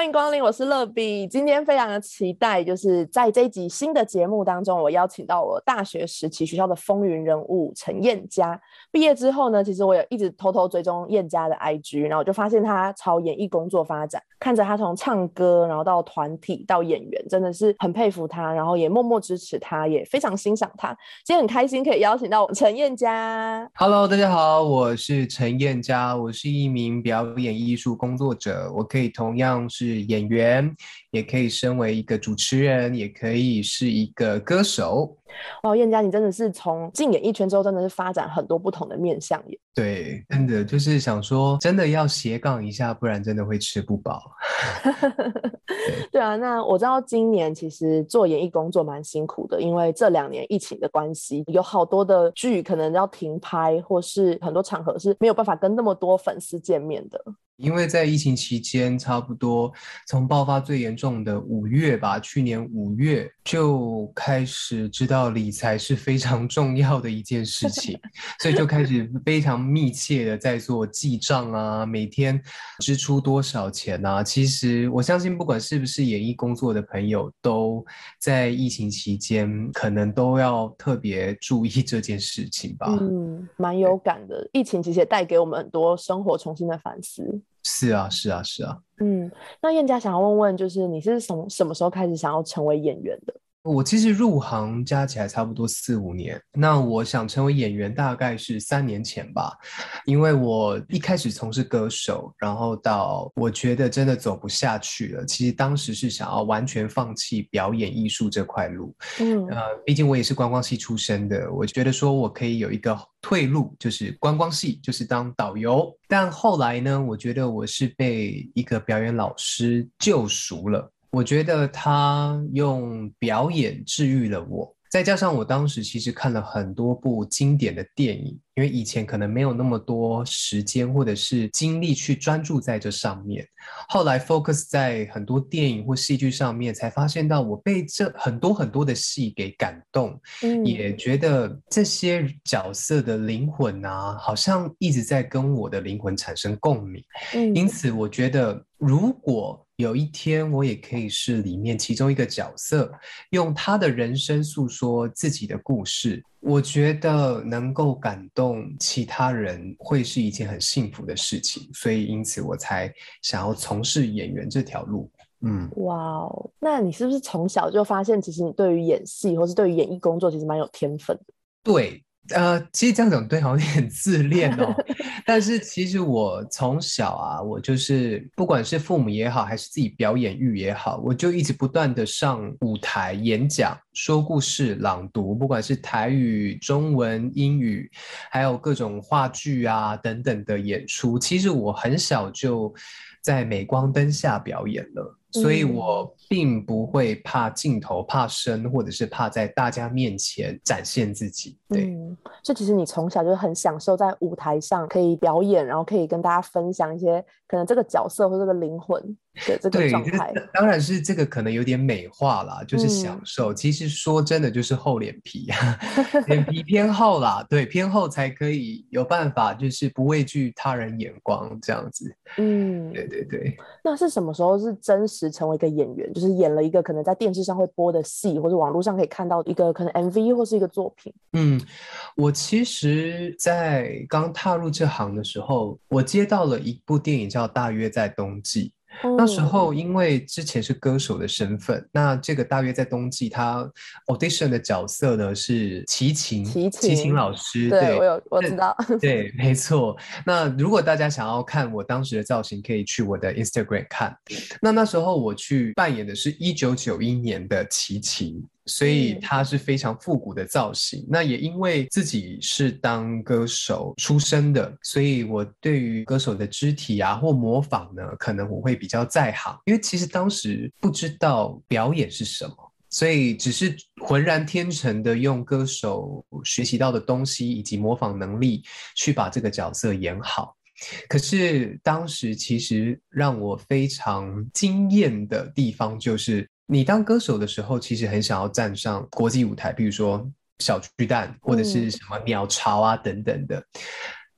欢迎光临，我是乐比。今天非常的期待，就是在这一集新的节目当中，我邀请到我大学时期学校的风云人物陈燕佳。毕业之后呢，其实我有一直偷偷追踪燕佳的 IG，然后我就发现他朝演艺工作发展，看着他从唱歌，然后到团体到演员，真的是很佩服他，然后也默默支持他，也非常欣赏他。今天很开心可以邀请到陈燕佳。Hello，大家好，我是陈燕佳，我是一名表演艺术工作者，我可以同样是。演员也可以身为一个主持人，也可以是一个歌手。哦，燕佳，你真的是从进演艺圈之后，真的是发展很多不同的面相耶。对，真的就是想说，真的要斜杠一下，不然真的会吃不饱。对啊，那我知道今年其实做演艺工作蛮辛苦的，因为这两年疫情的关系，有好多的剧可能要停拍，或是很多场合是没有办法跟那么多粉丝见面的。因为在疫情期间，差不多从爆发最严重的五月吧，去年五月就开始知道理财是非常重要的一件事情，所以就开始非常密切的在做记账啊，每天支出多少钱啊。其实我相信，不管是不是演艺工作的朋友，都在疫情期间可能都要特别注意这件事情吧。嗯，蛮有感的。疫情其实也带给我们很多生活重新的反思。是啊，是啊，是啊。嗯，那燕家想要问问，就是你是从什么时候开始想要成为演员的？我其实入行加起来差不多四五年，那我想成为演员大概是三年前吧，因为我一开始从事歌手，然后到我觉得真的走不下去了，其实当时是想要完全放弃表演艺术这块路。嗯，呃，毕竟我也是观光系出身的，我觉得说我可以有一个退路，就是观光系，就是当导游。但后来呢，我觉得我是被一个表演老师救赎了。我觉得他用表演治愈了我，再加上我当时其实看了很多部经典的电影，因为以前可能没有那么多时间或者是精力去专注在这上面，后来 focus 在很多电影或戏剧上面，才发现到我被这很多很多的戏给感动，也觉得这些角色的灵魂啊，好像一直在跟我的灵魂产生共鸣，因此我觉得如果。有一天，我也可以是里面其中一个角色，用他的人生诉说自己的故事。我觉得能够感动其他人，会是一件很幸福的事情。所以，因此我才想要从事演员这条路。嗯，哇哦，那你是不是从小就发现，其实你对于演戏，或是对于演艺工作，其实蛮有天分的？对。呃，其实这样讲对，好像有点 自恋哦。但是其实我从小啊，我就是不管是父母也好，还是自己表演欲也好，我就一直不断的上舞台演讲、说故事、朗读，不管是台语、中文、英语，还有各种话剧啊等等的演出。其实我很小就在镁光灯下表演了。所以我并不会怕镜头、怕生，或者是怕在大家面前展现自己。对，所以其实你从小就很享受在舞台上可以表演，然后可以跟大家分享一些可能这个角色或这个灵魂。的这个状态，当然是这个可能有点美化啦，就是享受。其实说真的，就是厚脸皮，脸皮偏厚啦。对，偏厚才可以有办法，就是不畏惧他人眼光这样子。嗯，对对对。那是什么时候是真实成为一个演员？就是演了一个可能在电视上会播的戏，或者网络上可以看到一个可能 MV 或是一个作品。嗯，我其实，在刚踏入这行的时候，我接到了一部电影叫《大约在冬季》。那时候，因为之前是歌手的身份，那这个大约在冬季，他 audition 的角色呢是齐秦，齐秦老师。对，我有我知道。对，没错。那如果大家想要看我当时的造型，可以去我的 Instagram 看。那那时候我去扮演的是一九九一年的齐秦。所以它是非常复古的造型。那也因为自己是当歌手出身的，所以我对于歌手的肢体啊或模仿呢，可能我会比较在行。因为其实当时不知道表演是什么，所以只是浑然天成的用歌手学习到的东西以及模仿能力去把这个角色演好。可是当时其实让我非常惊艳的地方，就是你当歌手的时候，其实很想要站上国际舞台，比如说小巨蛋或者是什么鸟巢啊等等的。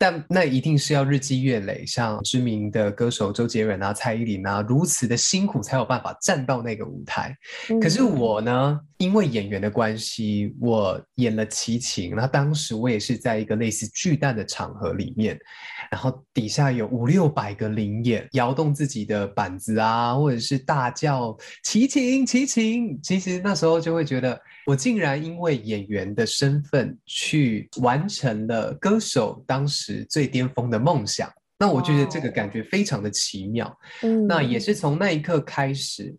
但那一定是要日积月累，像知名的歌手周杰伦啊、蔡依林啊，如此的辛苦才有办法站到那个舞台。可是我呢，因为演员的关系，我演了齐秦。那当时我也是在一个类似巨蛋的场合里面，然后底下有五六百个灵眼，摇动自己的板子啊，或者是大叫齐秦齐秦。其实那时候就会觉得。我竟然因为演员的身份去完成了歌手当时最巅峰的梦想，那我觉得这个感觉非常的奇妙。嗯，那也是从那一刻开始，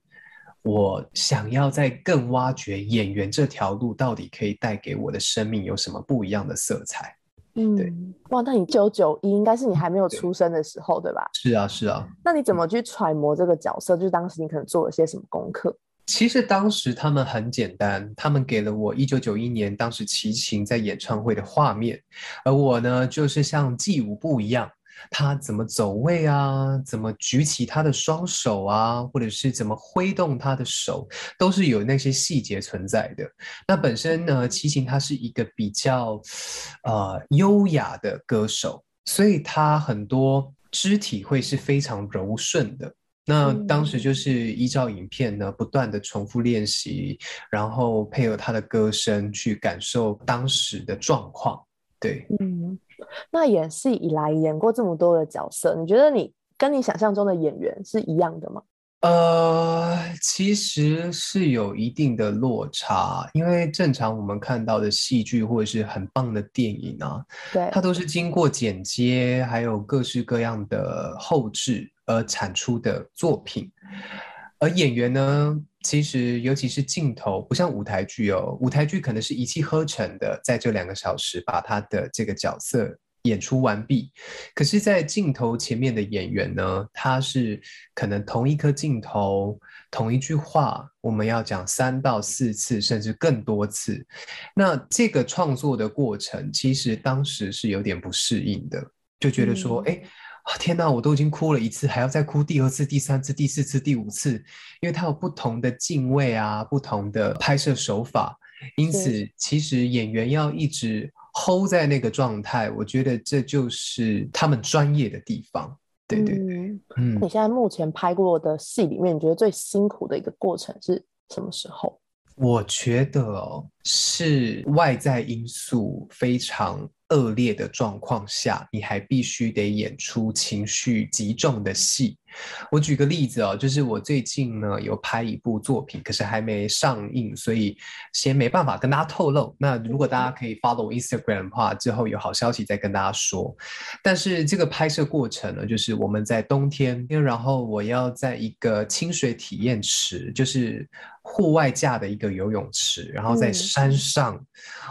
我想要再更挖掘演员这条路到底可以带给我的生命有什么不一样的色彩。嗯，对，哇，那你九九一应该是你还没有出生的时候，对吧？是啊，是啊。那你怎么去揣摩这个角色？就是当时你可能做了些什么功课？其实当时他们很简单，他们给了我一九九一年当时齐秦在演唱会的画面，而我呢就是像记舞步一样，他怎么走位啊，怎么举起他的双手啊，或者是怎么挥动他的手，都是有那些细节存在的。那本身呢，齐秦他是一个比较呃优雅的歌手，所以他很多肢体会是非常柔顺的。那当时就是依照影片呢，不断的重复练习，然后配合他的歌声去感受当时的状况。对，嗯，那演戏以来演过这么多的角色，你觉得你跟你想象中的演员是一样的吗？呃，其实是有一定的落差，因为正常我们看到的戏剧或者是很棒的电影啊，对，它都是经过剪接，还有各式各样的后置而产出的作品。而演员呢，其实尤其是镜头，不像舞台剧哦，舞台剧可能是一气呵成的，在这两个小时把他的这个角色。演出完毕，可是，在镜头前面的演员呢，他是可能同一颗镜头、同一句话，我们要讲三到四次，甚至更多次。那这个创作的过程，其实当时是有点不适应的，就觉得说，哎，天哪，我都已经哭了一次，还要再哭第二次、第三次、第四次、第五次，因为它有不同的敬畏啊，不同的拍摄手法，因此，其实演员要一直。Hold 在那个状态，我觉得这就是他们专业的地方。对对对，嗯。你现在目前拍过的戏里面，你觉得最辛苦的一个过程是什么时候？我觉得是外在因素非常恶劣的状况下，你还必须得演出情绪极重的戏。我举个例子哦，就是我最近呢有拍一部作品，可是还没上映，所以先没办法跟大家透露。那如果大家可以 follow Instagram 的话，之后有好消息再跟大家说。但是这个拍摄过程呢，就是我们在冬天，然后我要在一个清水体验池，就是户外架的一个游泳池，然后在山上，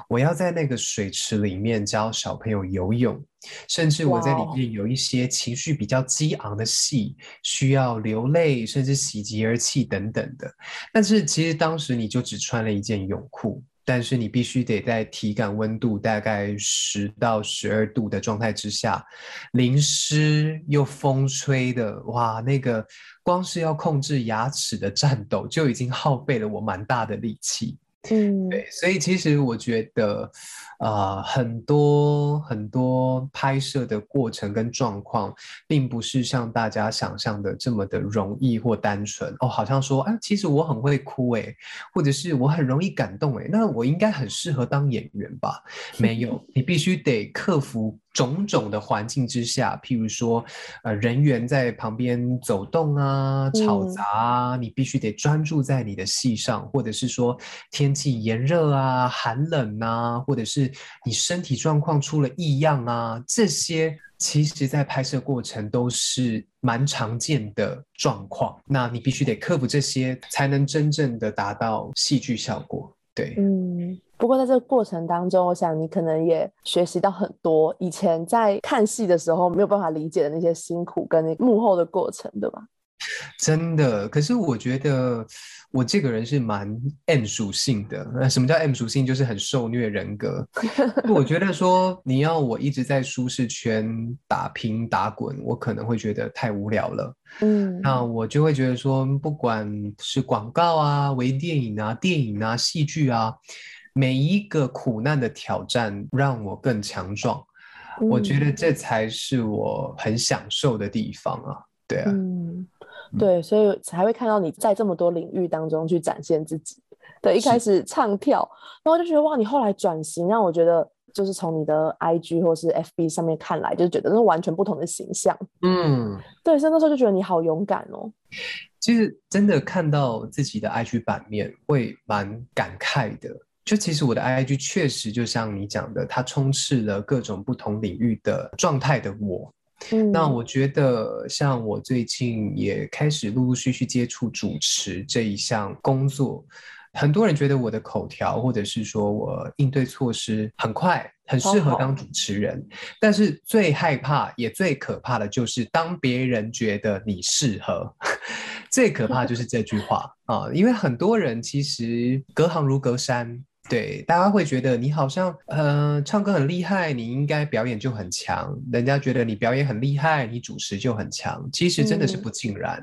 我要在那个水池里面教小朋友游泳。甚至我在里面有一些情绪比较激昂的戏，需要流泪，甚至喜极而泣等等的。但是其实当时你就只穿了一件泳裤，但是你必须得在体感温度大概十到十二度的状态之下，淋湿又风吹的，哇，那个光是要控制牙齿的颤抖就已经耗费了我蛮大的力气。嗯，对，所以其实我觉得，啊，很多很多拍摄的过程跟状况，并不是像大家想象的这么的容易或单纯哦。好像说，哎，其实我很会哭，哎，或者是我很容易感动，哎，那我应该很适合当演员吧？没有，你必须得克服。种种的环境之下，譬如说，呃，人员在旁边走动啊，吵杂啊，你必须得专注在你的戏上，或者是说天气炎热啊、寒冷啊，或者是你身体状况出了异样啊，这些其实在拍摄过程都是蛮常见的状况。那你必须得克服这些，才能真正的达到戏剧效果。对，嗯。不过在这个过程当中，我想你可能也学习到很多以前在看戏的时候没有办法理解的那些辛苦跟幕后的过程，对吧？真的。可是我觉得我这个人是蛮 M 属性的。那什么叫 M 属性？就是很受虐人格。我觉得说你要我一直在舒适圈打拼打滚，我可能会觉得太无聊了。嗯，那我就会觉得说，不管是广告啊、微电影啊、电影啊、戏剧啊，每一个苦难的挑战让我更强壮。我觉得这才是我很享受的地方啊，对啊，嗯，对，所以才会看到你在这么多领域当中去展现自己。对，一开始唱跳，然后就觉得哇，你后来转型，让我觉得就是从你的 IG 或是 FB 上面看来，就是觉得是完全不同的形象。嗯，对，所以那时候就觉得你好勇敢哦。其实真的看到自己的 IG 版面，会蛮感慨的。就其实我的 IG 确实就像你讲的，它充斥了各种不同领域的状态的我。那我觉得，像我最近也开始陆陆续续接触主持这一项工作，很多人觉得我的口条或者是说我应对措施很快，很适合当主持人。但是最害怕也最可怕的就是当别人觉得你适合，最可怕就是这句话啊，因为很多人其实隔行如隔山。对，大家会觉得你好像，呃，唱歌很厉害，你应该表演就很强。人家觉得你表演很厉害，你主持就很强。其实真的是不尽然，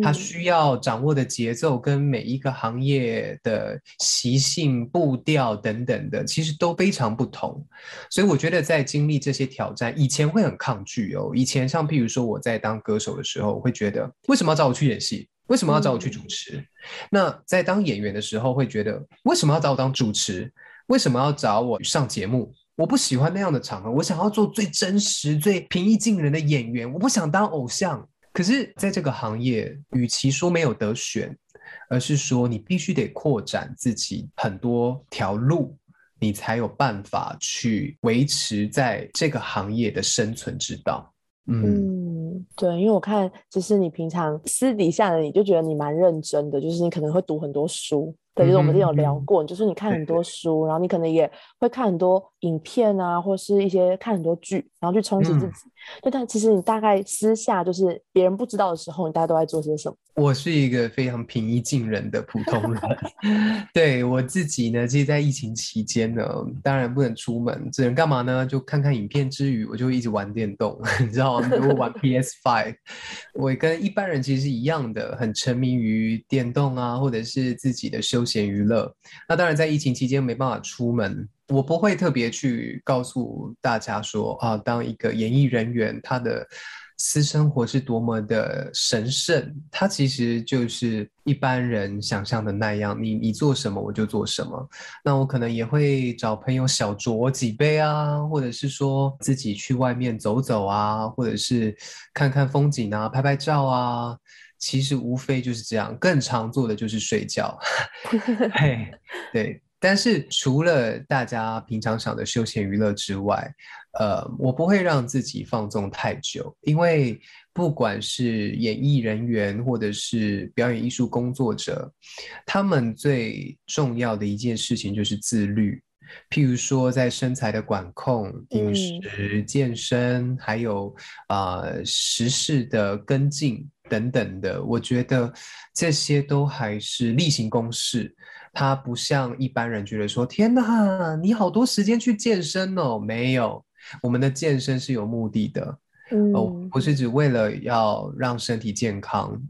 他需要掌握的节奏跟每一个行业的习性、步调等等的，其实都非常不同。所以我觉得在经历这些挑战，以前会很抗拒哦。以前像譬如说我在当歌手的时候，我会觉得为什么要找我去演戏？为什么要找我去主持？那在当演员的时候，会觉得为什么要找我当主持？为什么要找我上节目？我不喜欢那样的场合，我想要做最真实、最平易近人的演员。我不想当偶像。可是，在这个行业，与其说没有得选，而是说你必须得扩展自己很多条路，你才有办法去维持在这个行业的生存之道。嗯，对，因为我看，其实你平常私底下的你就觉得你蛮认真的，就是你可能会读很多书。对，就是我们之前有聊过，就是你看很多书，然后你可能也会看很多影片啊，或是一些看很多剧，然后去充实自己。对，但其实你大概私下就是别人不知道的时候，你大家都在做些什么？我是一个非常平易近人的普通人。对我自己呢，其实，在疫情期间呢，当然不能出门，只能干嘛呢？就看看影片之余，我就一直玩电动，你知道吗？如果玩 PS Five，我跟一般人其实是一样的，很沉迷于电动啊，或者是自己的休闲娱乐。那当然，在疫情期间没办法出门。我不会特别去告诉大家说啊，当一个演艺人员，他的私生活是多么的神圣，他其实就是一般人想象的那样。你你做什么我就做什么。那我可能也会找朋友小酌几杯啊，或者是说自己去外面走走啊，或者是看看风景啊，拍拍照啊。其实无非就是这样，更常做的就是睡觉。嘿，对。但是除了大家平常想的休闲娱乐之外，呃，我不会让自己放纵太久，因为不管是演艺人员或者是表演艺术工作者，他们最重要的一件事情就是自律。譬如说，在身材的管控、饮食、健身，还有啊时事的跟进等等的，我觉得这些都还是例行公事。他不像一般人觉得说，天哪，你好多时间去健身哦？没有，我们的健身是有目的的，哦，不是只为了要让身体健康。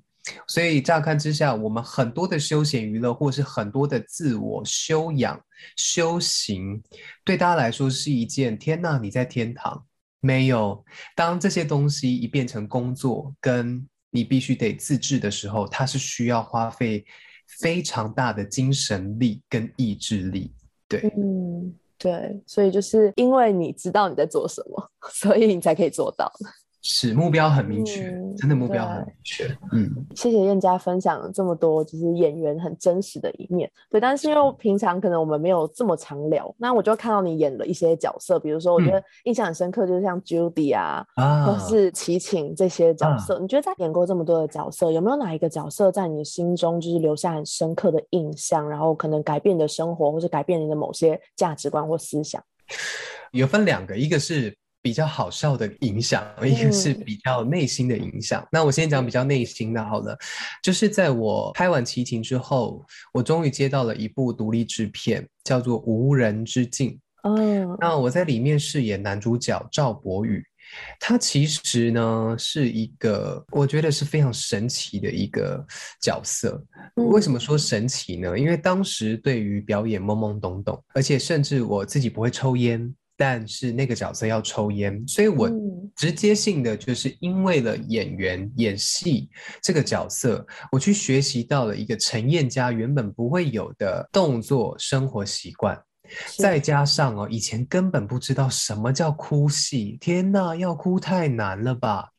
所以乍看之下，我们很多的休闲娱乐，或是很多的自我修养、修行，对大家来说是一件天哪，你在天堂？没有，当这些东西一变成工作，跟你必须得自制的时候，它是需要花费。非常大的精神力跟意志力，对，嗯，对，所以就是因为你知道你在做什么，所以你才可以做到。是目标很明确，真的目标很明确。嗯，谢谢燕家分享了这么多，就是演员很真实的一面。对，但是因为平常可能我们没有这么常聊，那我就看到你演了一些角色，比如说我觉得印象很深刻，就是像 Judy 啊，或是齐秦这些角色。你觉得在演过这么多的角色，有没有哪一个角色在你心中就是留下很深刻的印象，然后可能改变你的生活，或是改变你的某些价值观或思想？有分两个，一个是。比较好笑的影响，一个是比较内心的影响。那我先讲比较内心的好了，就是在我拍完《齐秦》之后，我终于接到了一部独立制片，叫做《无人之境》。嗯，那我在里面饰演男主角赵博宇。他其实呢是一个，我觉得是非常神奇的一个角色。为什么说神奇呢？因为当时对于表演懵懵懂懂，而且甚至我自己不会抽烟，但是那个角色要抽烟，所以我直接性的就是因为了演员演戏这个角色，我去学习到了一个陈燕家原本不会有的动作生活习惯。再加上哦，以前根本不知道什么叫哭戏，天哪，要哭太难了吧？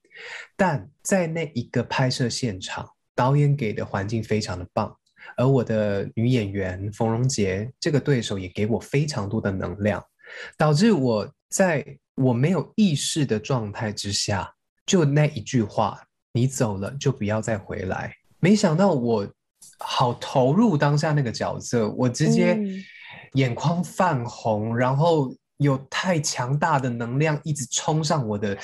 但在那一个拍摄现场，导演给的环境非常的棒，而我的女演员冯荣杰这个对手也给我非常多的能量，导致我在我没有意识的状态之下，就那一句话：“你走了就不要再回来。”没想到我好投入当下那个角色，我直接。眼眶泛红，然后有太强大的能量一直冲上我的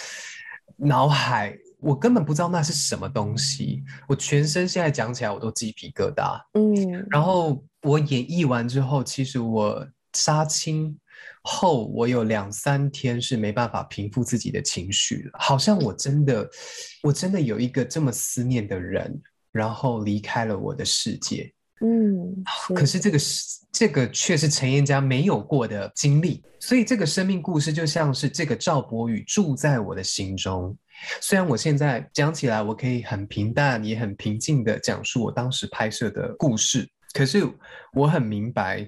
脑海，我根本不知道那是什么东西。我全身现在讲起来我都鸡皮疙瘩。嗯，然后我演绎完之后，其实我杀青后，我有两三天是没办法平复自己的情绪了，好像我真的，我真的有一个这么思念的人，然后离开了我的世界。嗯，可是这个是这个却是陈彦家没有过的经历，所以这个生命故事就像是这个赵博宇住在我的心中。虽然我现在讲起来，我可以很平淡也很平静的讲述我当时拍摄的故事，可是我很明白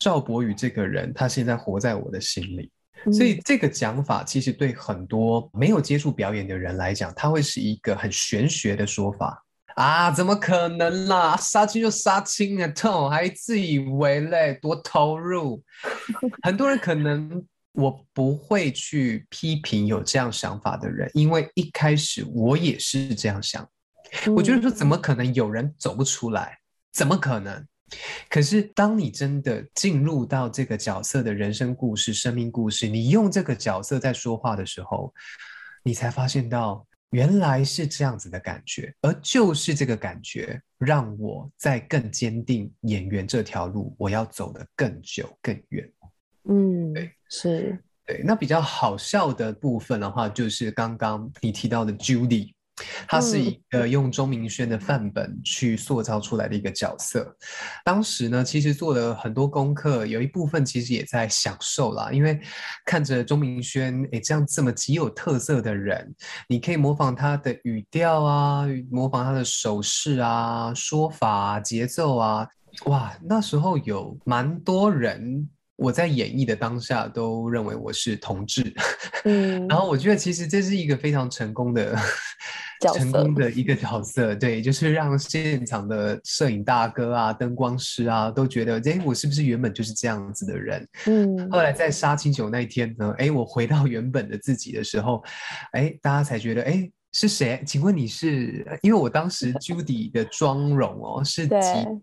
赵博宇这个人，他现在活在我的心里。所以这个讲法其实对很多没有接触表演的人来讲，他会是一个很玄学的说法。啊，怎么可能啦？杀青就杀青啊，痛还自以为嘞，多投入。很多人可能我不会去批评有这样想法的人，因为一开始我也是这样想。我觉得说，怎么可能有人走不出来？怎么可能？可是当你真的进入到这个角色的人生故事、生命故事，你用这个角色在说话的时候，你才发现到。原来是这样子的感觉，而就是这个感觉，让我在更坚定演员这条路，我要走得更久更远。嗯，对，是，对。那比较好笑的部分的话，就是刚刚你提到的 Judy。他是一个用钟明轩的范本去塑造出来的一个角色。当时呢，其实做了很多功课，有一部分其实也在享受啦，因为看着钟明轩，哎，这样这么极有特色的人，你可以模仿他的语调啊，模仿他的手势啊、说法、节奏啊，哇，那时候有蛮多人，我在演绎的当下都认为我是同志，嗯，然后我觉得其实这是一个非常成功的。成功的一个角色，对，就是让现场的摄影大哥啊、灯光师啊都觉得，哎，我是不是原本就是这样子的人？嗯。后来在杀青酒那一天呢，哎，我回到原本的自己的时候，哎，大家才觉得，哎，是谁？请问你是？因为我当时 Judy 的妆容哦，是极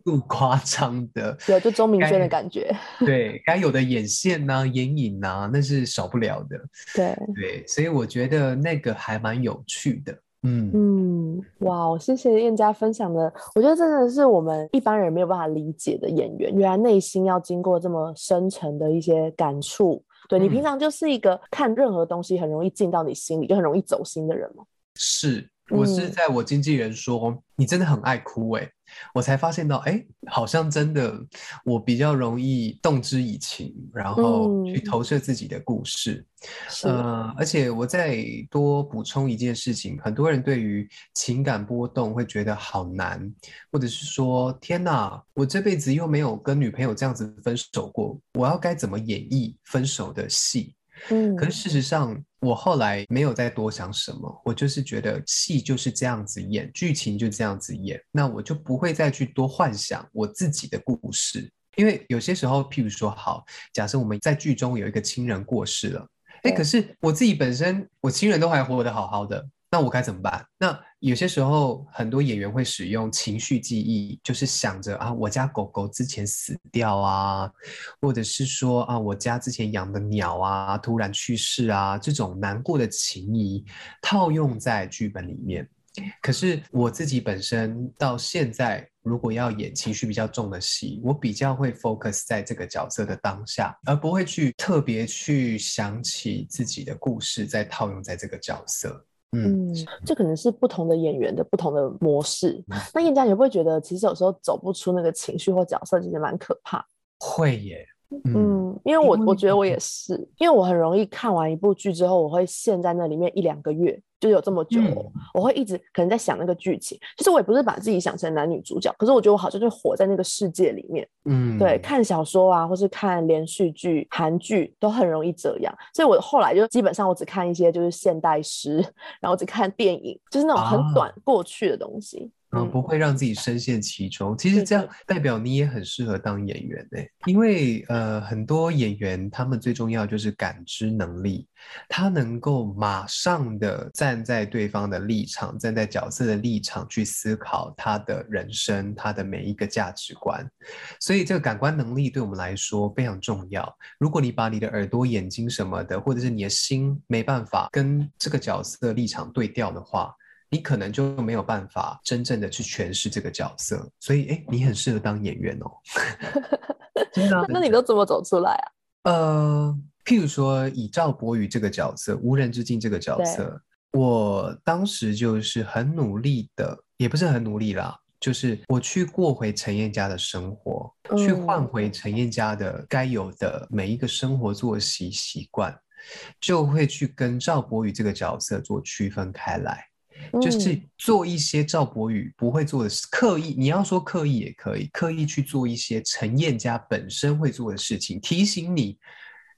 度夸张的，有就钟明轩的感觉。对，该有的眼线呐、眼影呐，那是少不了的。对对，所以我觉得那个还蛮有趣的。嗯嗯，哇，谢谢燕佳分享的，我觉得真的是我们一般人没有办法理解的演员，原来内心要经过这么深沉的一些感触。对你平常就是一个看任何东西很容易进到你心里，就很容易走心的人吗？是，我是在我经纪人说你真的很爱哭哎。我才发现到，哎，好像真的我比较容易动之以情，然后去投射自己的故事。呃，而且我再多补充一件事情，很多人对于情感波动会觉得好难，或者是说，天哪，我这辈子又没有跟女朋友这样子分手过，我要该怎么演绎分手的戏？嗯，可是事实上，我后来没有再多想什么，我就是觉得戏就是这样子演，剧情就这样子演，那我就不会再去多幻想我自己的故事，因为有些时候，譬如说，好，假设我们在剧中有一个亲人过世了，哎，可是我自己本身，我亲人都还活得好好的，那我该怎么办？那有些时候，很多演员会使用情绪记忆，就是想着啊，我家狗狗之前死掉啊，或者是说啊，我家之前养的鸟啊突然去世啊，这种难过的情谊套用在剧本里面。可是我自己本身到现在，如果要演情绪比较重的戏，我比较会 focus 在这个角色的当下，而不会去特别去想起自己的故事，再套用在这个角色。嗯，这可能是不同的演员的不同的模式。那燕佳，你会不会觉得其实有时候走不出那个情绪或角色，其实蛮可怕？会耶。嗯，因为我我觉得我也是，因为我很容易看完一部剧之后，我会陷在那里面一两个月，就有这么久，我会一直可能在想那个剧情。其实我也不是把自己想成男女主角，可是我觉得我好像就活在那个世界里面。嗯，对，看小说啊，或是看连续剧、韩剧都很容易这样。所以我后来就基本上我只看一些就是现代诗，然后只看电影，就是那种很短过去的东西。嗯，不会让自己深陷其中。其实这样代表你也很适合当演员呢，因为呃，很多演员他们最重要就是感知能力，他能够马上的站在对方的立场，站在角色的立场去思考他的人生，他的每一个价值观。所以这个感官能力对我们来说非常重要。如果你把你的耳朵、眼睛什么的，或者是你的心没办法跟这个角色的立场对调的话，你可能就没有办法真正的去诠释这个角色，所以哎，你很适合当演员哦。真的？那你都怎么走出来啊？呃，譬如说以赵博宇这个角色，无人之境这个角色，我当时就是很努力的，也不是很努力啦，就是我去过回陈燕家的生活，去换回陈燕家的该有的每一个生活作息习惯，就会去跟赵博宇这个角色做区分开来。就是做一些赵博宇不会做的事，刻意你要说刻意也可以，刻意去做一些陈燕家本身会做的事情，提醒你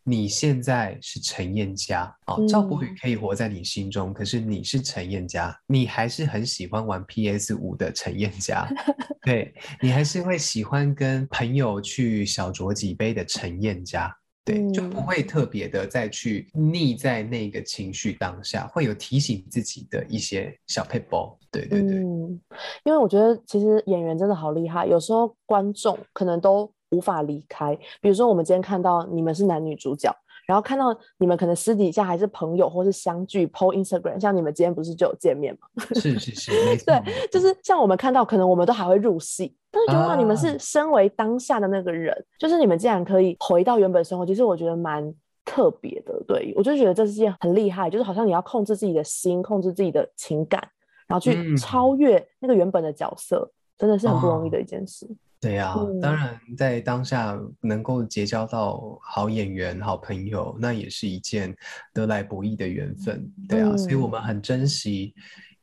你现在是陈燕家哦，赵博宇可以活在你心中，可是你是陈燕家，你还是很喜欢玩 PS 五的陈燕家，对你还是会喜欢跟朋友去小酌几杯的陈燕家。对，就不会特别的再去腻在那个情绪当下，会有提醒自己的一些小配包。对对对，嗯，因为我觉得其实演员真的好厉害，有时候观众可能都无法离开。比如说我们今天看到你们是男女主角。然后看到你们可能私底下还是朋友，或是相聚 PO Instagram，像你们今天不是就有见面吗？是 是是，对，就是像我们看到，可能我们都还会入戏，但是觉得哇，你们是身为当下的那个人，就是你们竟然可以回到原本生活，其实我觉得蛮特别的。对我就觉得这是件很厉害，就是好像你要控制自己的心，控制自己的情感，然后去超越那个原本的角色，真的是很不容易的一件事。对呀，当然在当下能够结交到好演员、好朋友，那也是一件得来不易的缘分。对啊，所以我们很珍惜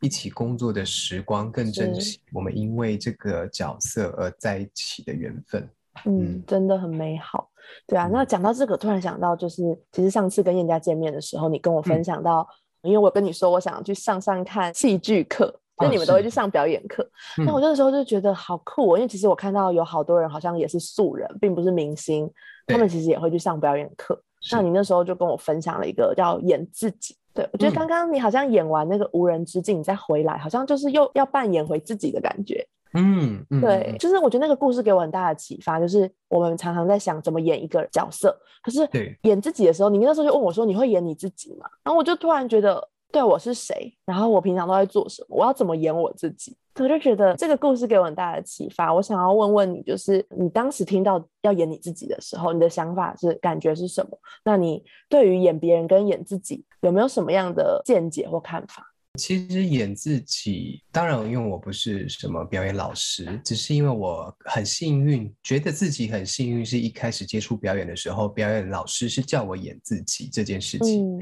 一起工作的时光，更珍惜我们因为这个角色而在一起的缘分。嗯，真的很美好。对啊，那讲到这个，突然想到，就是其实上次跟燕家见面的时候，你跟我分享到，因为我跟你说我想去上上看戏剧课。就你们都会去上表演课，那我那个时候就觉得好酷哦，因为其实我看到有好多人好像也是素人，并不是明星，他们其实也会去上表演课。那你那时候就跟我分享了一个叫演自己，对我觉得刚刚你好像演完那个无人之境，你再回来，好像就是又要扮演回自己的感觉。嗯，对，就是我觉得那个故事给我很大的启发，就是我们常常在想怎么演一个角色，可是演自己的时候，你那时候就问我说你会演你自己吗？然后我就突然觉得。对我是谁？然后我平常都在做什么？我要怎么演我自己？我就觉得这个故事给我很大的启发。我想要问问你，就是你当时听到要演你自己的时候，你的想法是感觉是什么？那你对于演别人跟演自己有没有什么样的见解或看法？其实演自己，当然因为我不是什么表演老师，只是因为我很幸运，觉得自己很幸运，是一开始接触表演的时候，表演老师是叫我演自己这件事情。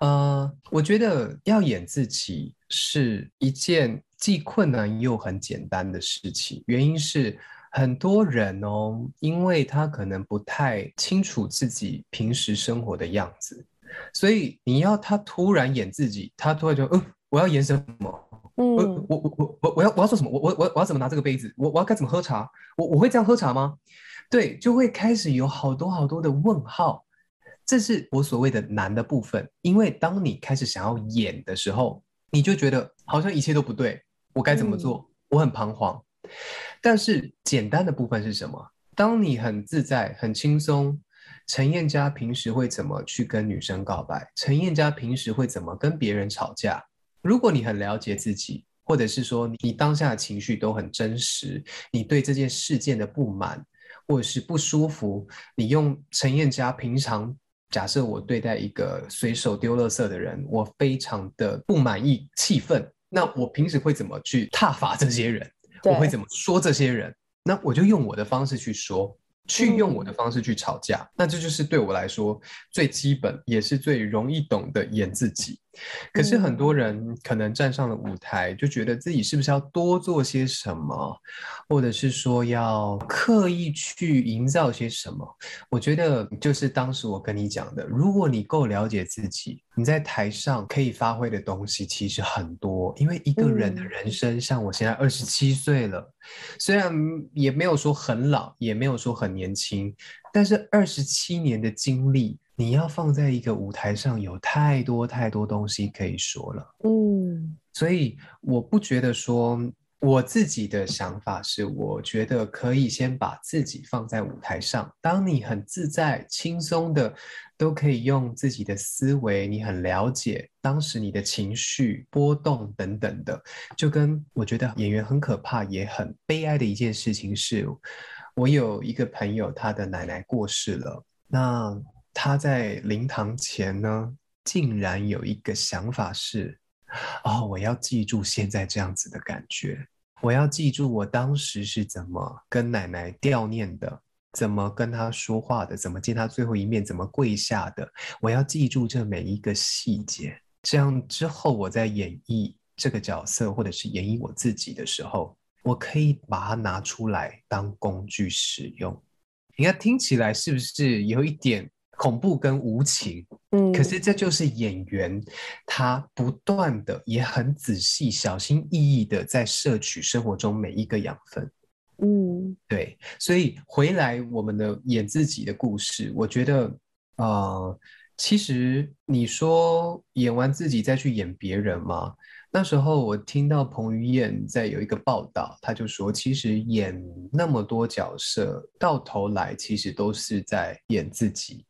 呃，我觉得要演自己是一件既困难又很简单的事情。原因是很多人哦，因为他可能不太清楚自己平时生活的样子，所以你要他突然演自己，他突然就，嗯，我要演什么？嗯，我我我我我要我要做什么？我我我我要怎么拿这个杯子？我我要该怎么喝茶？我我会这样喝茶吗？对，就会开始有好多好多的问号。这是我所谓的难的部分，因为当你开始想要演的时候，你就觉得好像一切都不对，我该怎么做？我很彷徨。但是简单的部分是什么？当你很自在、很轻松，陈燕佳平时会怎么去跟女生告白？陈燕佳平时会怎么跟别人吵架？如果你很了解自己，或者是说你当下的情绪都很真实，你对这件事件的不满或者是不舒服，你用陈燕家平常假设我对待一个随手丢垃圾的人，我非常的不满意、气愤，那我平时会怎么去挞伐这些人？我会怎么说这些人？那我就用我的方式去说。去用我的方式去吵架，那这就是对我来说最基本也是最容易懂的演自己。可是很多人可能站上了舞台，就觉得自己是不是要多做些什么，或者是说要刻意去营造些什么？我觉得就是当时我跟你讲的，如果你够了解自己，你在台上可以发挥的东西其实很多。因为一个人的人生，像我现在二十七岁了，虽然也没有说很老，也没有说很年轻，但是二十七年的经历。你要放在一个舞台上，有太多太多东西可以说了。嗯，所以我不觉得说，我自己的想法是，我觉得可以先把自己放在舞台上。当你很自在、轻松的，都可以用自己的思维，你很了解当时你的情绪波动等等的，就跟我觉得演员很可怕，也很悲哀的一件事情是，我有一个朋友，他的奶奶过世了，那。他在灵堂前呢，竟然有一个想法是：哦，我要记住现在这样子的感觉，我要记住我当时是怎么跟奶奶悼念的，怎么跟他说话的，怎么见他最后一面，怎么跪下的。我要记住这每一个细节，这样之后我在演绎这个角色，或者是演绎我自己的时候，我可以把它拿出来当工具使用。你看，听起来是不是有一点？恐怖跟无情，嗯，可是这就是演员他不断的也很仔细、小心翼翼的在摄取生活中每一个养分，嗯，对，所以回来我们的演自己的故事，我觉得，呃，其实你说演完自己再去演别人吗？那时候我听到彭于晏在有一个报道，他就说，其实演那么多角色，到头来其实都是在演自己。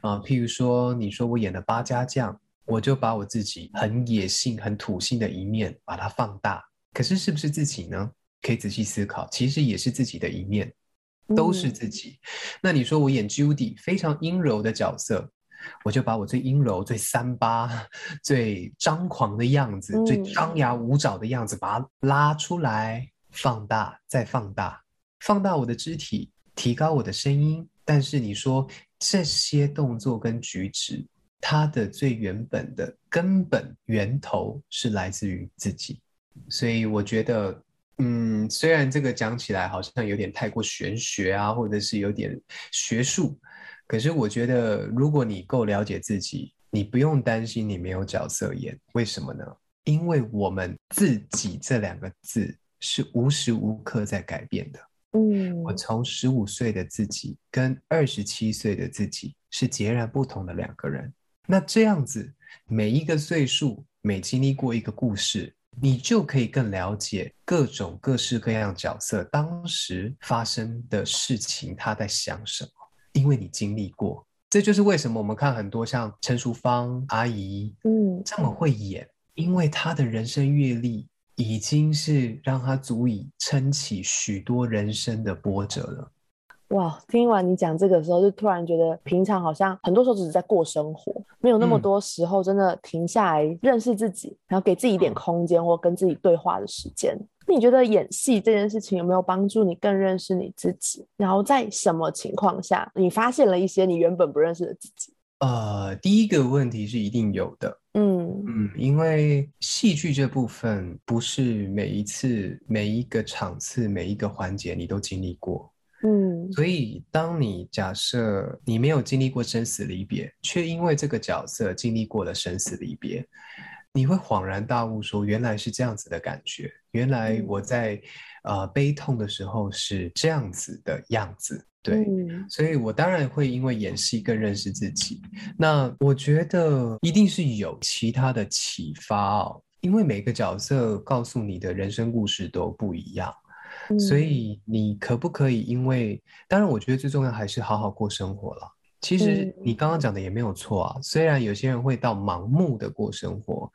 啊，譬如说，你说我演的八家将，我就把我自己很野性、很土性的一面把它放大。可是是不是自己呢？可以仔细思考，其实也是自己的一面，都是自己。那你说我演 Judy 非常阴柔的角色。我就把我最阴柔、最三八、最张狂的样子、最张牙舞爪的样子，把它拉出来，放大，再放大，放大我的肢体，提高我的声音。但是你说这些动作跟举止，它的最原本的根本源头是来自于自己。所以我觉得，嗯，虽然这个讲起来好像有点太过玄学啊，或者是有点学术。可是我觉得，如果你够了解自己，你不用担心你没有角色演。为什么呢？因为我们自己这两个字是无时无刻在改变的。嗯，我从十五岁的自己跟二十七岁的自己是截然不同的两个人。那这样子，每一个岁数，每经历过一个故事，你就可以更了解各种各式各样角色当时发生的事情，他在想什么。因为你经历过，这就是为什么我们看很多像陈淑芳阿姨，嗯，这么会演，因为她的人生阅历已经是让他足以撑起许多人生的波折了。哇，听完你讲这个时候，就突然觉得平常好像很多时候只是在过生活，没有那么多时候真的停下来认识自己，然后给自己一点空间或跟自己对话的时间。你觉得演戏这件事情有没有帮助你更认识你自己？然后在什么情况下你发现了一些你原本不认识的自己？呃，第一个问题是一定有的。嗯嗯，因为戏剧这部分不是每一次、每一个场次、每一个环节你都经历过。嗯，所以当你假设你没有经历过生死离别，却因为这个角色经历过了生死离别。你会恍然大悟，说原来是这样子的感觉，原来我在呃悲痛的时候是这样子的样子，对，所以我当然会因为演戏更认识自己。那我觉得一定是有其他的启发哦，因为每个角色告诉你的人生故事都不一样，所嗯以你可不可以？因为当然，我觉得最重要还是好好过生活了。其实嗯你刚刚讲的也没有错啊，虽然有些人会到盲目的过生活，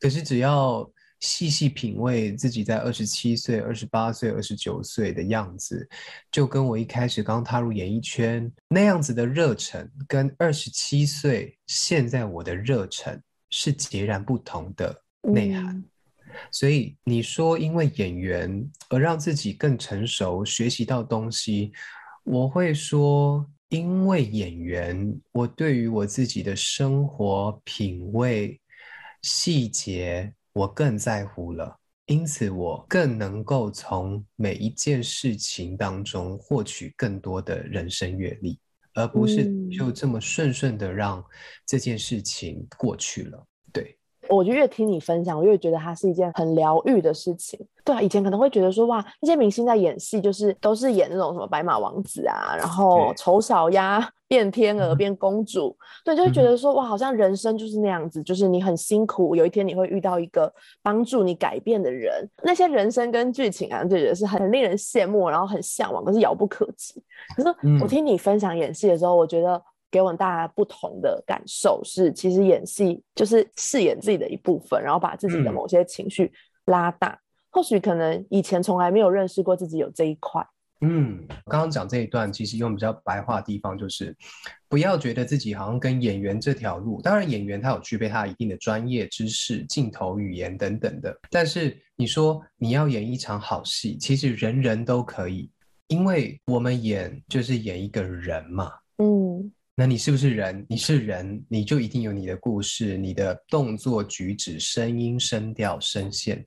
可是只要细细品味自己在二十七岁、二十八岁、二十九岁的样子，就跟我一开始刚踏入演艺圈那样子的热忱，跟二十七岁现在我的热忱是截然不同的内涵。嗯所以你说因为演员而让自己更成熟，学习到东西，我会说，因为演员，我对于我自己的生活品味细节，我更在乎了。因此，我更能够从每一件事情当中获取更多的人生阅历，而不是嗯就这么顺顺的让这件事情过去了。对，我就越听你分享，我越觉得它是一件很疗愈的事情。对啊，以前可能会觉得说，哇，那些明星在演戏，就是都是演那种什么白马王子啊，然后丑小鸭变天鹅嗯变公主，对，就会觉嗯得说，哇，好像人生就是那样子，就是你很辛苦，有一天你会遇到一个帮助你改变的人。那些人生跟剧情啊，就觉得是很令人羡慕，然后很向往，可是遥不可及。可是我嗯听你分享演戏的时候，我觉得给我们大家不同的感受是，其实演戏就是饰演自己的一部分，然后把自己的嗯某些情绪拉大。或许可能以前从来没有认识过自己有这一块。嗯，刚刚讲这一段，其实用比较白话的地方就是，不要觉得自己好像跟演员这条路，当然演员他有具备他一定的专业知识、镜头语言等等的，但是你说你要演一场好戏，其实人人都可以，因为我们演就是演一个人嘛。嗯那你是不是人？你是人，你就一定有你的故事、你的动作、举止、声音、声调、声线，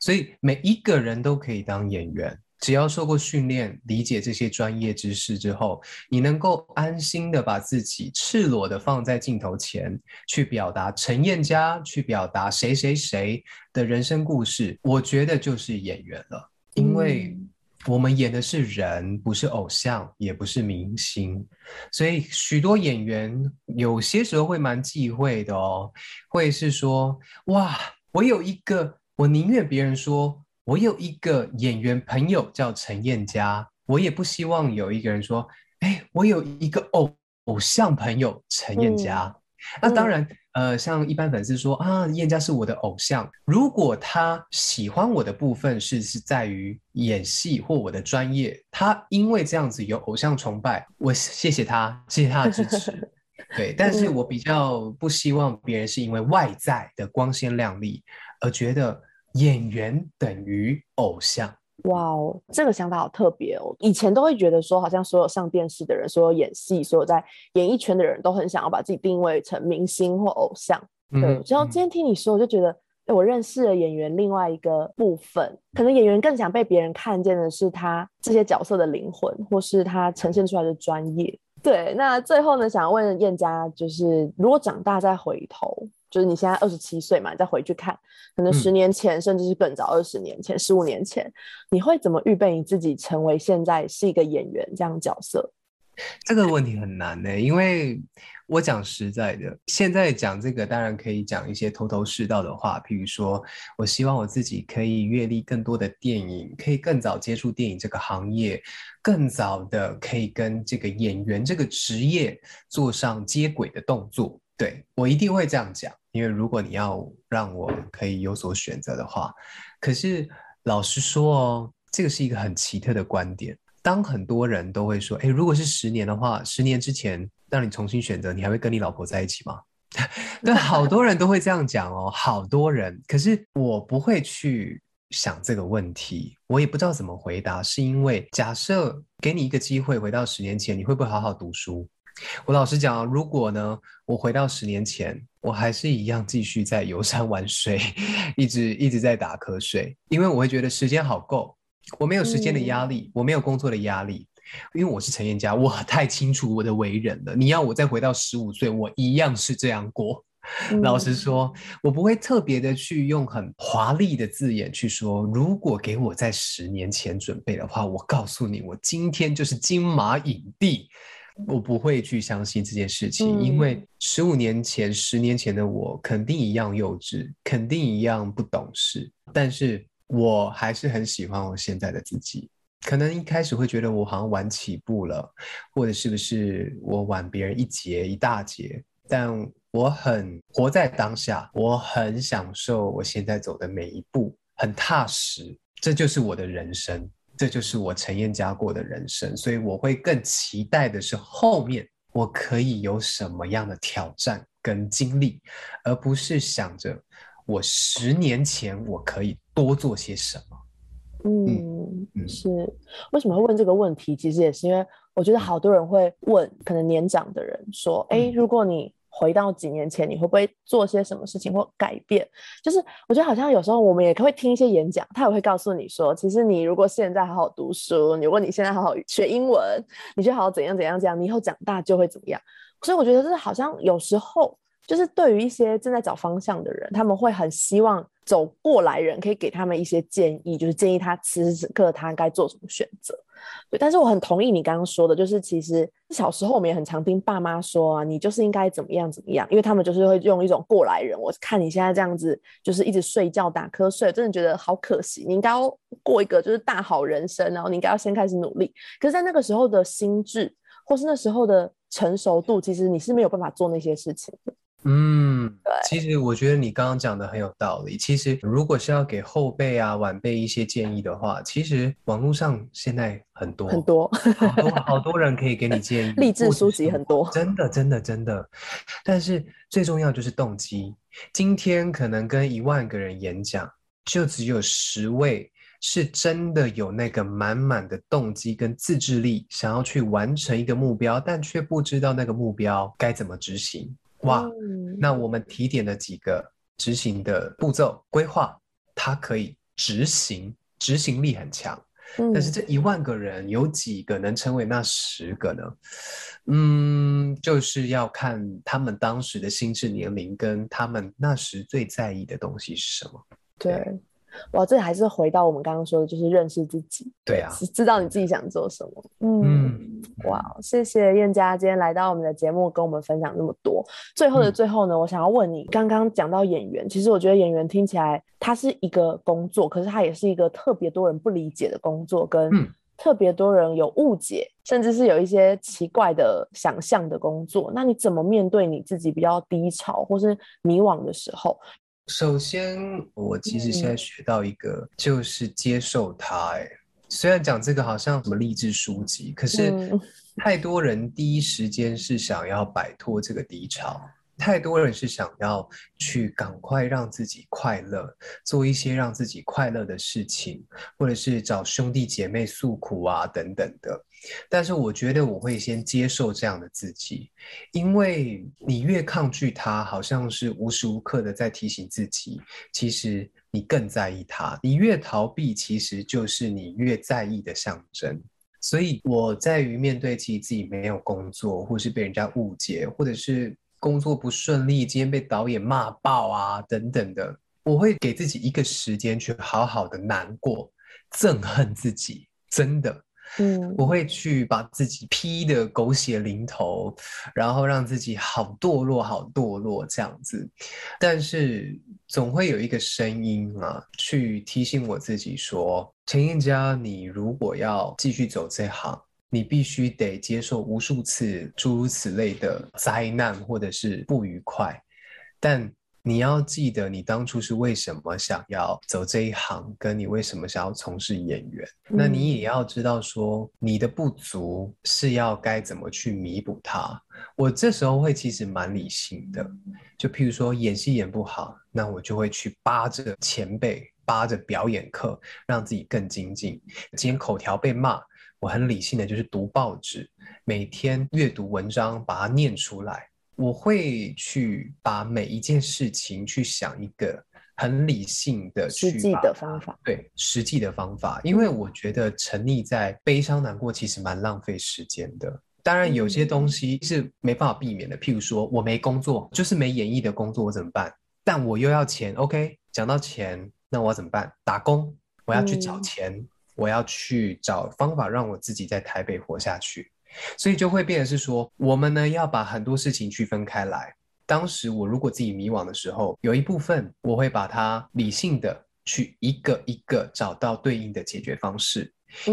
所以每一个人都可以当演员。只要受过训练，理解这些专业知识之后，你能够安心的把自己赤裸的放在镜头前，去表达陈燕佳，去表达谁谁谁的人生故事，我觉得就是演员了，因为。嗯我们演的是人，不是偶像，也不是明星，所以许多演员有些时候会蛮忌讳的哦，会是说，哇，我有一个，我宁愿别人说我有一个演员朋友叫陈燕佳，我也不希望有一个人说，哎，我有一个偶偶像朋友陈燕佳。那当然，呃，像一般粉丝说啊，燕佳是我的偶像。如果他喜欢我的部分是是在于演戏或我的专业，他因为这样子有偶像崇拜，我谢谢他，谢谢他的支持。对，但是我比较不希望别人是因为外在的光鲜亮丽而觉得演员等于偶像。哇哦，这个想法好特别哦！以前都会觉得说，好像所有上电视的人，所有演戏，所有在演艺圈的人都很想要把自己定位成明星或偶像。对，嗯然后今天听你说，我就觉得，哎，我认识了演员另外一个部分，可能演员更想被别人看见的是他这些角色的灵魂，或是他呈现出来的专业。对，那最后呢，想问燕佳，就是如果长大再回头，就是你现在二十七岁嘛，你再回去看，可能十嗯年前，甚至是更早，二十年前、十五年前，你会怎么预备你自己成为现在是一个演员这样角色？这个问题很难呢、因为我讲实在的，现在讲这个当然可以讲一些头头是道的话，譬如说，我希望我自己可以阅历更多的电影，可以更早接触电影这个行业，更早的可以跟这个演员这个职业做上接轨的动作。对，我一定会这样讲，因为如果你要让我可以有所选择的话，可是老实说哦，这个是一个很奇特的观点。当很多人都会说，哎，如果是十年的话，十年之前让你重新选择，你还会跟你老婆在一起吗？对，好多人都会这样讲哦，好多人。可是我不会去想这个问题，我也不知道怎么回答，是因为假设给你一个机会，回到十年前，你会不会好好读书？我老实讲啊，如果呢，我回到十年前，我还是一样继续在游山玩水，一直一直在打瞌睡，因为我会觉得时间好够，我没有时间的压力，我没有工作的压力，因为我是陈彦佳，我太清楚我的为人了。你要我再回到十五岁，我一样是这样过。老实嗯说，我不会特别的去用很华丽的字眼去说，如果给我在十年前准备的话，我告诉你，我今天就是金马影帝。我不会去相信这件事情，因为十五年前、十年前的我肯定一样幼稚，肯定一样不懂事，但是我还是很喜欢我现在的自己。可能一开始会觉得我好像晚起步了，或者是不是我晚别人一节一大截，但我很活在当下，我很享受我现在走的每一步，很踏实，这就是我的人生。这就是我陈燕家过的人生，所以我会更期待的是后面我可以有什么样的挑战跟经历，而不是想着我十年前我可以多做些什么。嗯，是为什么会问这个问题？其实也是因为我觉得好多人会问，可能年长的人说：“哎，如果你……”回到几年前，你会不会做些什么事情或改变？就是我觉得好像有时候我们也会听一些演讲，他也会告诉你说，其实你如果现在好好读书，如果你现在好好学英文，你就好好怎样怎样怎样，你以后长大就会怎么样。所以我觉得这好像有时候就是对于一些正在找方向的人，他们会很希望走过来人可以给他们一些建议，就是建议他此时此刻他该做什么选择。对，但是我很同意你刚刚说的，就是其实小时候我们也很常听爸妈说啊，你就是应该怎么样怎么样，因为他们就是会用一种过来人。我看你现在这样子，就是一直睡觉打瞌睡，真的觉得好可惜。你应该要过一个就是大好人生，然后你应该要先开始努力。可是，在那个时候的心智，或是那时候的成熟度，其实你是没有办法做那些事情的。嗯，其实我觉得你刚刚讲的很有道理。其实如果是要给后辈啊、晚辈一些建议的话，其实网络上现在很多很多好多好多人可以给你建议，励志书籍很多，真的真的真的。但是最重要就是动机。今天可能跟一万个人演讲，就只有十位是真的有那个满满的动机跟自制力，想要去完成一个目标，但却不知道那个目标该怎么执行。哇，那我们提点的几个执行的步骤规划，它可以执行，执行力很强。但是这一万个人有几个能成为那十个呢？嗯，就是要看他们当时的心智年龄跟他们那时最在意的东西是什么。对。哇，这还是回到我们刚刚说的，就是认识自己。对啊，知道你自己想做什么。嗯，哇，谢谢燕佳今天来到我们的节目，跟我们分享那么多。最后的最后呢，我想要问你，刚刚讲到演员，其实我觉得演员听起来它是一个工作，可是它也是一个特别多人不理解的工作，跟特别多人有误解，甚至是有一些奇怪的想象的工作。那你怎么面对你自己比较低潮或是迷惘的时候？首先，我其实现在学到一个，就是接受它。哎，虽然讲这个好像什么励志书籍，可是太多人第一时间是想要摆脱这个低潮。太多人是想要去赶快让自己快乐，做一些让自己快乐的事情，或者是找兄弟姐妹诉苦啊等等的。但是我觉得我会先接受这样的自己，因为你越抗拒他，好像是无时无刻的在提醒自己，其实你更在意他。你越逃避，其实就是你越在意的象征。所以我在于面对其实自己没有工作，或是被人家误解，或者是。工作不顺利，今天被导演骂爆啊，等等的，我会给自己一个时间去好好的难过、憎恨自己，真的，嗯，我会去把自己批的狗血淋头，然后让自己好堕落、好堕落这样子。但是总会有一个声音啊，去提醒我自己说：陈燕佳，你如果要继续走这行。你必须得接受无数次诸如此类的灾难或者是不愉快，但你要记得你当初是为什么想要走这一行，跟你为什么想要从事演员。那你也要知道说你的不足是要该怎么去弥补它。我这时候会其实蛮理性的，就譬如说演戏演不好，那我就会去扒着前辈，扒着表演课，让自己更精进。今天口条被骂。我很理性的，就是读报纸，每天阅读文章，把它念出来。我会去把每一件事情去想一个很理性的、实际的方法。对，实际的方法，因为我觉得沉溺在悲伤难过其实蛮浪费时间的。当然，有些东西是没办法避免的，譬如说我没工作，就是没演艺的工作，我怎么办？但我又要钱，OK？讲到钱，那我怎么办？打工，我要去找钱。我要去找方法让我自己在台北活下去。所以就会变得是说，我们呢要把很多事情区分开来。当时我如果自己迷惘的时候，有一部分我会把它理性的去一个一个找到对应的解决方式，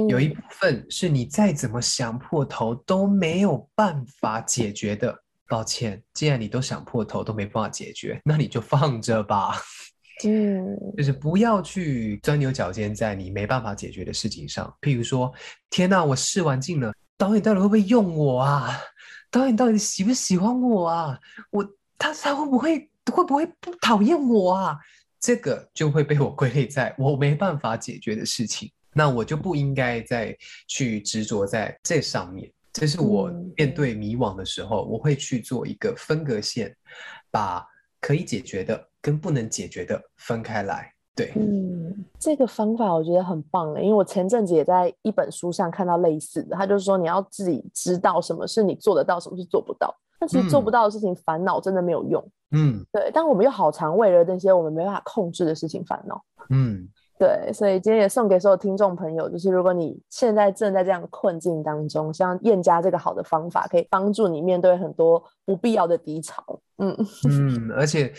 有一部分是你再怎么想破头都没有办法解决的。抱歉，既然你都想破头都没办法解决，那你就放着吧。嗯，就是不要去钻牛角尖在你没办法解决的事情上。譬如说，天哪，我试完镜了，导演到底会不会用我啊？导演到底喜不喜欢我啊？我他他会不会会不会不讨厌我啊？这个就会被我归类在我没办法解决的事情，那我就不应该再去执着在这上面。这是我面对迷惘的时候，我会去做一个分隔线，把可以解决的跟不能解决的分开来。对，嗯，这个方法我觉得很棒的，因为我前阵子也在一本书上看到类似的，他就是说你要自己知道什么是你做得到，什么是做不到。但其实做不到的事情烦恼真的没有用。嗯，对，但我们又好常为了那些我们没办法控制的事情烦恼。嗯。对，所以今天也送给所有听众朋友，就是如果你现在正在这样困境当中，像燕家这个好的方法，可以帮助你面对很多不必要的低潮。嗯嗯，而且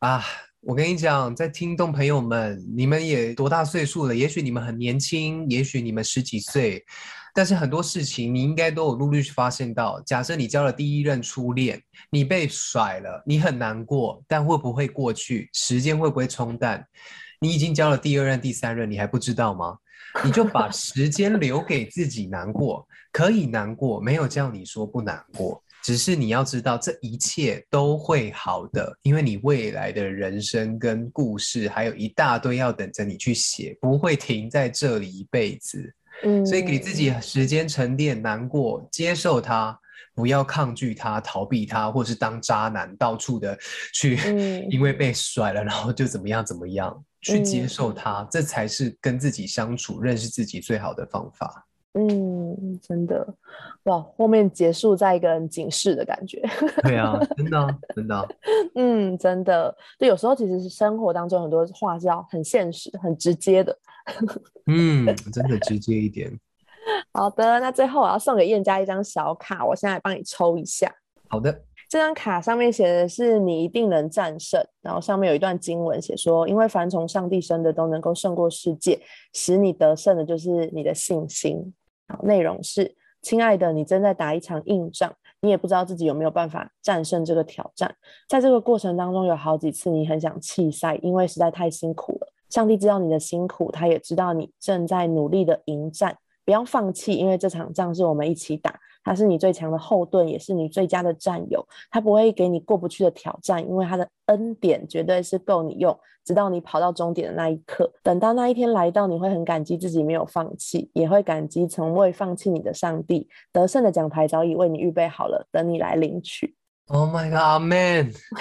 啊，我跟你讲，在听众朋友们，你们也多大岁数了？也许你们很年轻，也许你们十几岁，但是很多事情你应该都有陆续发现到。假设你交了第一任初恋，你被甩了，你很难过，但会不会过去？时间会不会冲淡？你已经交了第二任、第三任，你还不知道吗？你就把时间留给自己难过，可以难过，没有叫你说不难过，只是你要知道这一切都会好的，因为你未来的人生跟故事还有一大堆要等着你去写，不会停在这里一辈子。嗯，所以给自己时间沉淀，难过，接受它。不要抗拒他，逃避他，或是当渣男到处的去，因为被甩了，然后就怎么样怎么样，去接受他，这才是跟自己相处、认识自己最好的方法。嗯，真的，哇，后面结束在一个很警示的感觉。对啊，真的，真的。嗯，真的，对，有时候其实是生活当中很多话是要很现实、很直接的。嗯，真的直接一点。好的，那最后我要送给燕家一张小卡，我现在帮你抽一下。好的，这张卡上面写的是你一定能战胜，然后上面有一段经文写说，因为凡从上帝生的都能够胜过世界，使你得胜的就是你的信心。内容是：亲爱的，你正在打一场硬仗，你也不知道自己有没有办法战胜这个挑战。在这个过程当中，有好几次你很想弃赛，因为实在太辛苦了。上帝知道你的辛苦，他也知道你正在努力的迎战。不要放弃，因为这场仗是我们一起打。他是你最强的后盾，也是你最佳的战友。他不会给你过不去的挑战，因为他的恩典绝对是够你用，直到你跑到终点的那一刻。等到那一天来到，你会很感激自己没有放弃，也会感激从未放弃你的上帝。得胜的奖牌早已为你预备好了，等你来领取。Oh my God, man！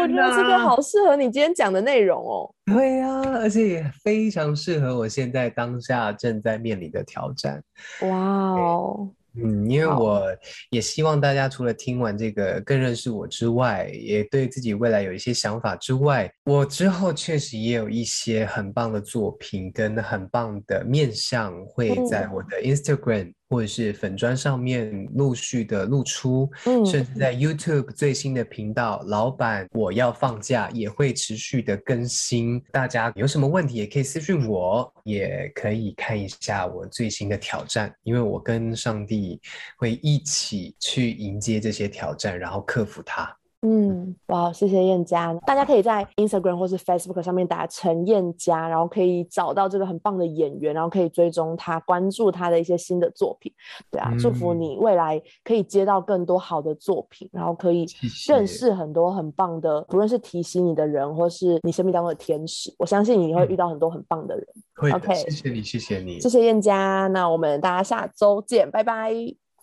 我觉得这个好适合你今天讲的内容哦。对呀，而且也非常适合我现在当下正在面临的挑战。哇哦！嗯，因为我也希望大家除了听完这个更认识我之外，也对自己未来有一些想法之外，我之后确实也有一些很棒的作品跟很棒的面相会在我的 Instagram。或者是粉砖上面陆续的露出，嗯，甚至在 YouTube 最新的频道“老板我要放假”也会持续的更新。大家有什么问题也可以私信我，也可以看一下我最新的挑战，因为我跟上帝会一起去迎接这些挑战，然后克服它。嗯，哇，谢谢燕佳。大家可以在 Instagram 或是 Facebook 上面打陈燕佳，然后可以找到这个很棒的演员，然后可以追踪他，关注他的一些新的作品。对啊，祝福你未来可以接到更多好的作品，然后可以认识很多很棒的，不论是提醒你的人，或是你生命当中的天使。我相信你会遇到很多很棒的人。OK，谢谢你，谢谢你，谢谢燕佳。那我们大家下周见，拜拜，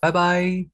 拜拜。